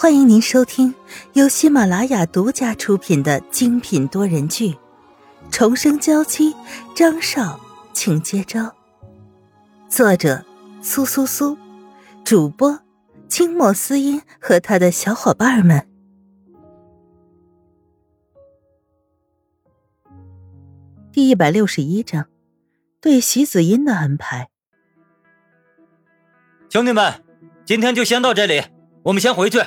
欢迎您收听由喜马拉雅独家出品的精品多人剧《重生娇妻》，张少，请接招。作者：苏苏苏，主播：清墨思音和他的小伙伴们。第一百六十一章，对席子音的安排。兄弟们，今天就先到这里，我们先回去。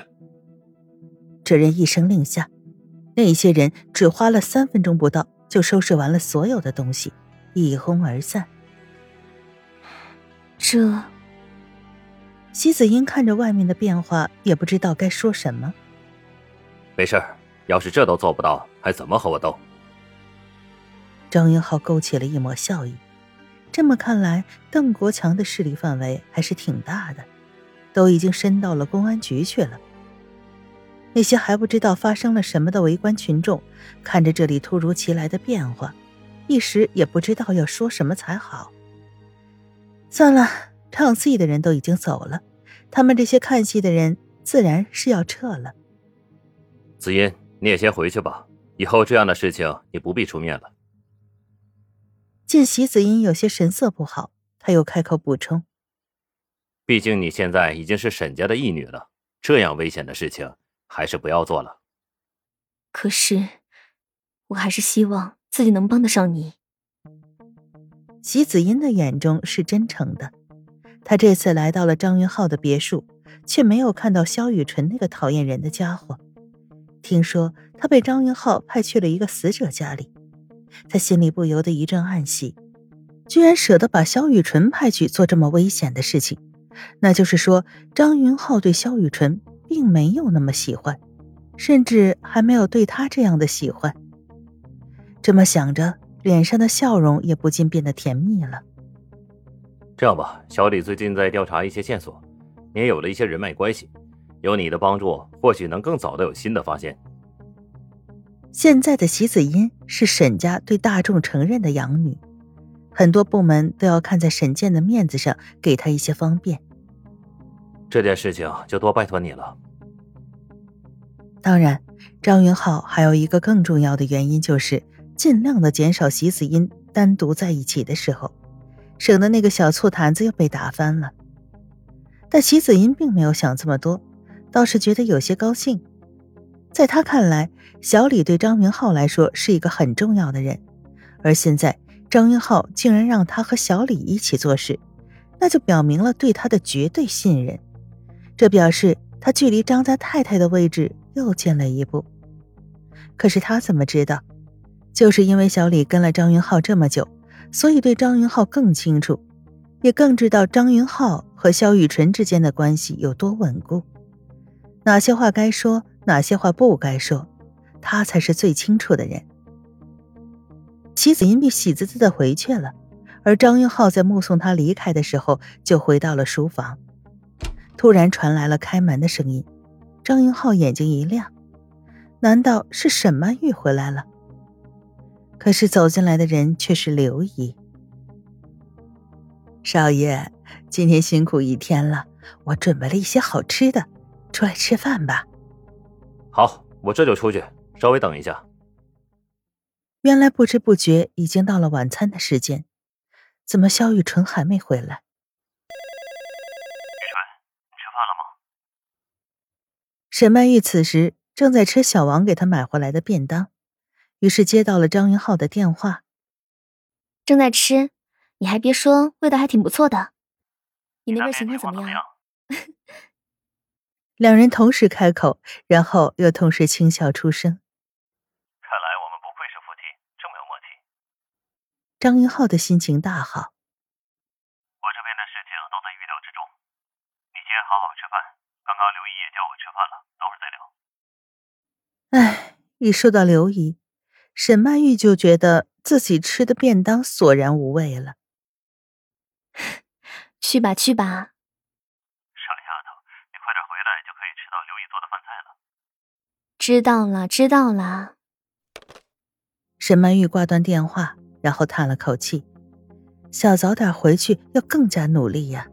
这人一声令下，那些人只花了三分钟不到就收拾完了所有的东西，一哄而散。这，席子英看着外面的变化，也不知道该说什么。没事要是这都做不到，还怎么和我斗？张云浩勾起了一抹笑意。这么看来，邓国强的势力范围还是挺大的，都已经伸到了公安局去了。那些还不知道发生了什么的围观群众，看着这里突如其来的变化，一时也不知道要说什么才好。算了，唱戏的人都已经走了，他们这些看戏的人自然是要撤了。子音，你也先回去吧，以后这样的事情你不必出面了。见席子音有些神色不好，他又开口补充：“毕竟你现在已经是沈家的义女了，这样危险的事情。”还是不要做了。可是，我还是希望自己能帮得上你。席子音的眼中是真诚的。他这次来到了张云浩的别墅，却没有看到萧雨纯那个讨厌人的家伙。听说他被张云浩派去了一个死者家里，他心里不由得一阵暗喜。居然舍得把萧雨纯派去做这么危险的事情，那就是说张云浩对萧雨纯。并没有那么喜欢，甚至还没有对他这样的喜欢。这么想着，脸上的笑容也不禁变得甜蜜了。这样吧，小李最近在调查一些线索，你也有了一些人脉关系，有你的帮助，或许能更早的有新的发现。现在的席子音是沈家对大众承认的养女，很多部门都要看在沈健的面子上，给她一些方便。这件事情就多拜托你了。当然，张云浩还有一个更重要的原因，就是尽量的减少席子音单独在一起的时候，省得那个小醋坛子又被打翻了。但席子音并没有想这么多，倒是觉得有些高兴。在他看来，小李对张云浩来说是一个很重要的人，而现在张云浩竟然让他和小李一起做事，那就表明了对他的绝对信任。这表示他距离张家太太的位置又近了一步。可是他怎么知道？就是因为小李跟了张云浩这么久，所以对张云浩更清楚，也更知道张云浩和萧雨纯之间的关系有多稳固。哪些话该说，哪些话不该说，他才是最清楚的人。齐子音便喜滋滋的回去了，而张云浩在目送他离开的时候，就回到了书房。突然传来了开门的声音，张云浩眼睛一亮，难道是沈曼玉回来了？可是走进来的人却是刘姨。少爷，今天辛苦一天了，我准备了一些好吃的，出来吃饭吧。好，我这就出去，稍微等一下。原来不知不觉已经到了晚餐的时间，怎么肖雨纯还没回来？沈曼玉此时正在吃小王给她买回来的便当，于是接到了张云浩的电话。正在吃，你还别说，味道还挺不错的。你那边情况怎么样？两人同时开口，然后又同时轻笑出声。看来我们不愧是夫妻，这么有默契。张云浩的心情大好。我这边的事情都在预料之中，你先好好吃饭。刚刚刘姨也叫我吃饭了。等会儿再聊哎，一说到刘姨，沈曼玉就觉得自己吃的便当索然无味了。去吧，去吧。傻丫头，你快点回来，就可以吃到刘姨做的饭菜了。知道了，知道了。沈曼玉挂断电话，然后叹了口气：“想早点回去，要更加努力呀。”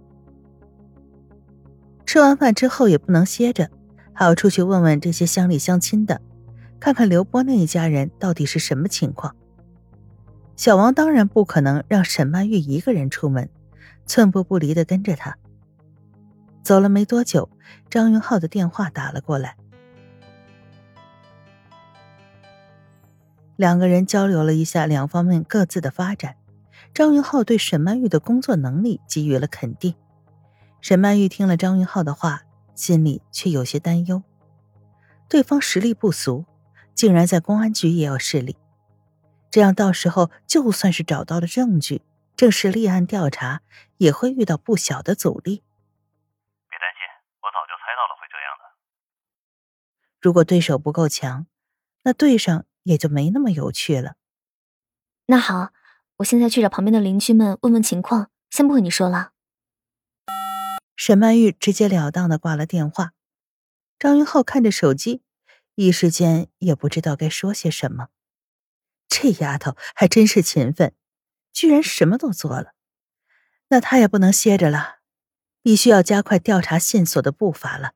吃完饭之后也不能歇着。还要出去问问这些乡里乡亲的，看看刘波那一家人到底是什么情况。小王当然不可能让沈曼玉一个人出门，寸步不离的跟着他。走了没多久，张云浩的电话打了过来，两个人交流了一下两方面各自的发展。张云浩对沈曼玉的工作能力给予了肯定。沈曼玉听了张云浩的话，心里却有些担忧。对方实力不俗，竟然在公安局也有势力，这样到时候就算是找到了证据，正式立案调查，也会遇到不小的阻力。别担心，我早就猜到了会这样的。如果对手不够强，那对上也就没那么有趣了。那好，我现在去找旁边的邻居们问问情况，先不和你说了。沈曼玉直截了当的挂了电话，张云浩看着手机，一时间也不知道该说些什么。这丫头还真是勤奋，居然什么都做了。那他也不能歇着了，必须要加快调查线索的步伐了。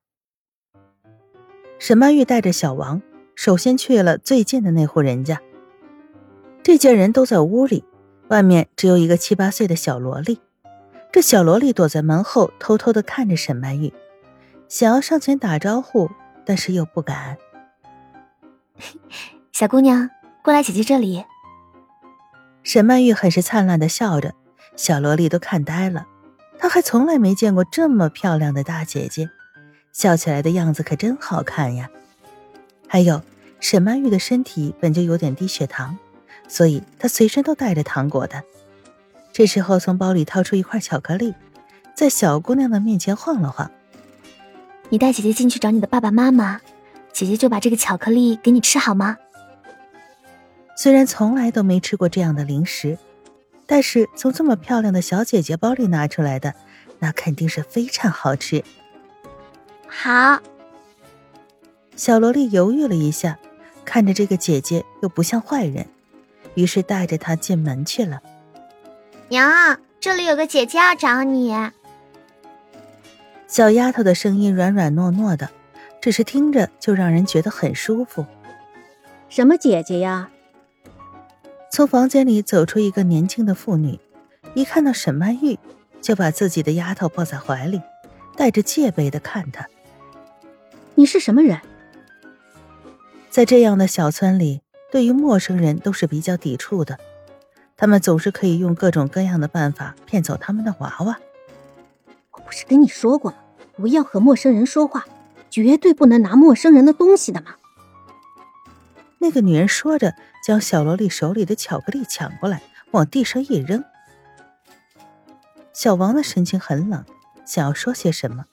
沈曼玉带着小王，首先去了最近的那户人家。这家人都在屋里，外面只有一个七八岁的小萝莉。这小萝莉躲在门后，偷偷的看着沈曼玉，想要上前打招呼，但是又不敢。小姑娘，过来姐姐这里。沈曼玉很是灿烂的笑着，小萝莉都看呆了。她还从来没见过这么漂亮的大姐姐，笑起来的样子可真好看呀。还有，沈曼玉的身体本就有点低血糖，所以她随身都带着糖果的。这时候，从包里掏出一块巧克力，在小姑娘的面前晃了晃。你带姐姐进去找你的爸爸妈妈，姐姐就把这个巧克力给你吃好吗？虽然从来都没吃过这样的零食，但是从这么漂亮的小姐姐包里拿出来的，那肯定是非常好吃。好。小萝莉犹豫了一下，看着这个姐姐又不像坏人，于是带着她进门去了。娘，这里有个姐姐要找你。小丫头的声音软软糯糯的，只是听着就让人觉得很舒服。什么姐姐呀？从房间里走出一个年轻的妇女，一看到沈曼玉，就把自己的丫头抱在怀里，带着戒备的看她。你是什么人？在这样的小村里，对于陌生人都是比较抵触的。他们总是可以用各种各样的办法骗走他们的娃娃。我不是跟你说过吗？不要和陌生人说话，绝对不能拿陌生人的东西的吗？那个女人说着，将小萝莉手里的巧克力抢过来，往地上一扔。小王的神情很冷，想要说些什么，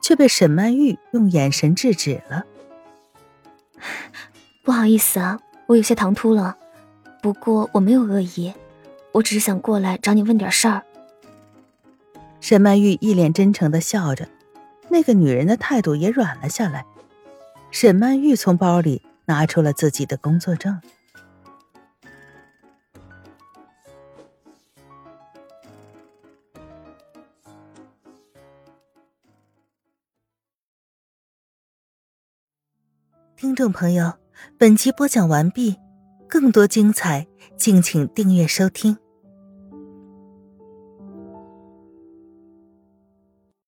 却被沈曼玉用眼神制止了。不好意思啊，我有些唐突了。不过我没有恶意，我只是想过来找你问点事儿。沈曼玉一脸真诚的笑着，那个女人的态度也软了下来。沈曼玉从包里拿出了自己的工作证。听众朋友，本集播讲完毕。更多精彩，敬请订阅收听。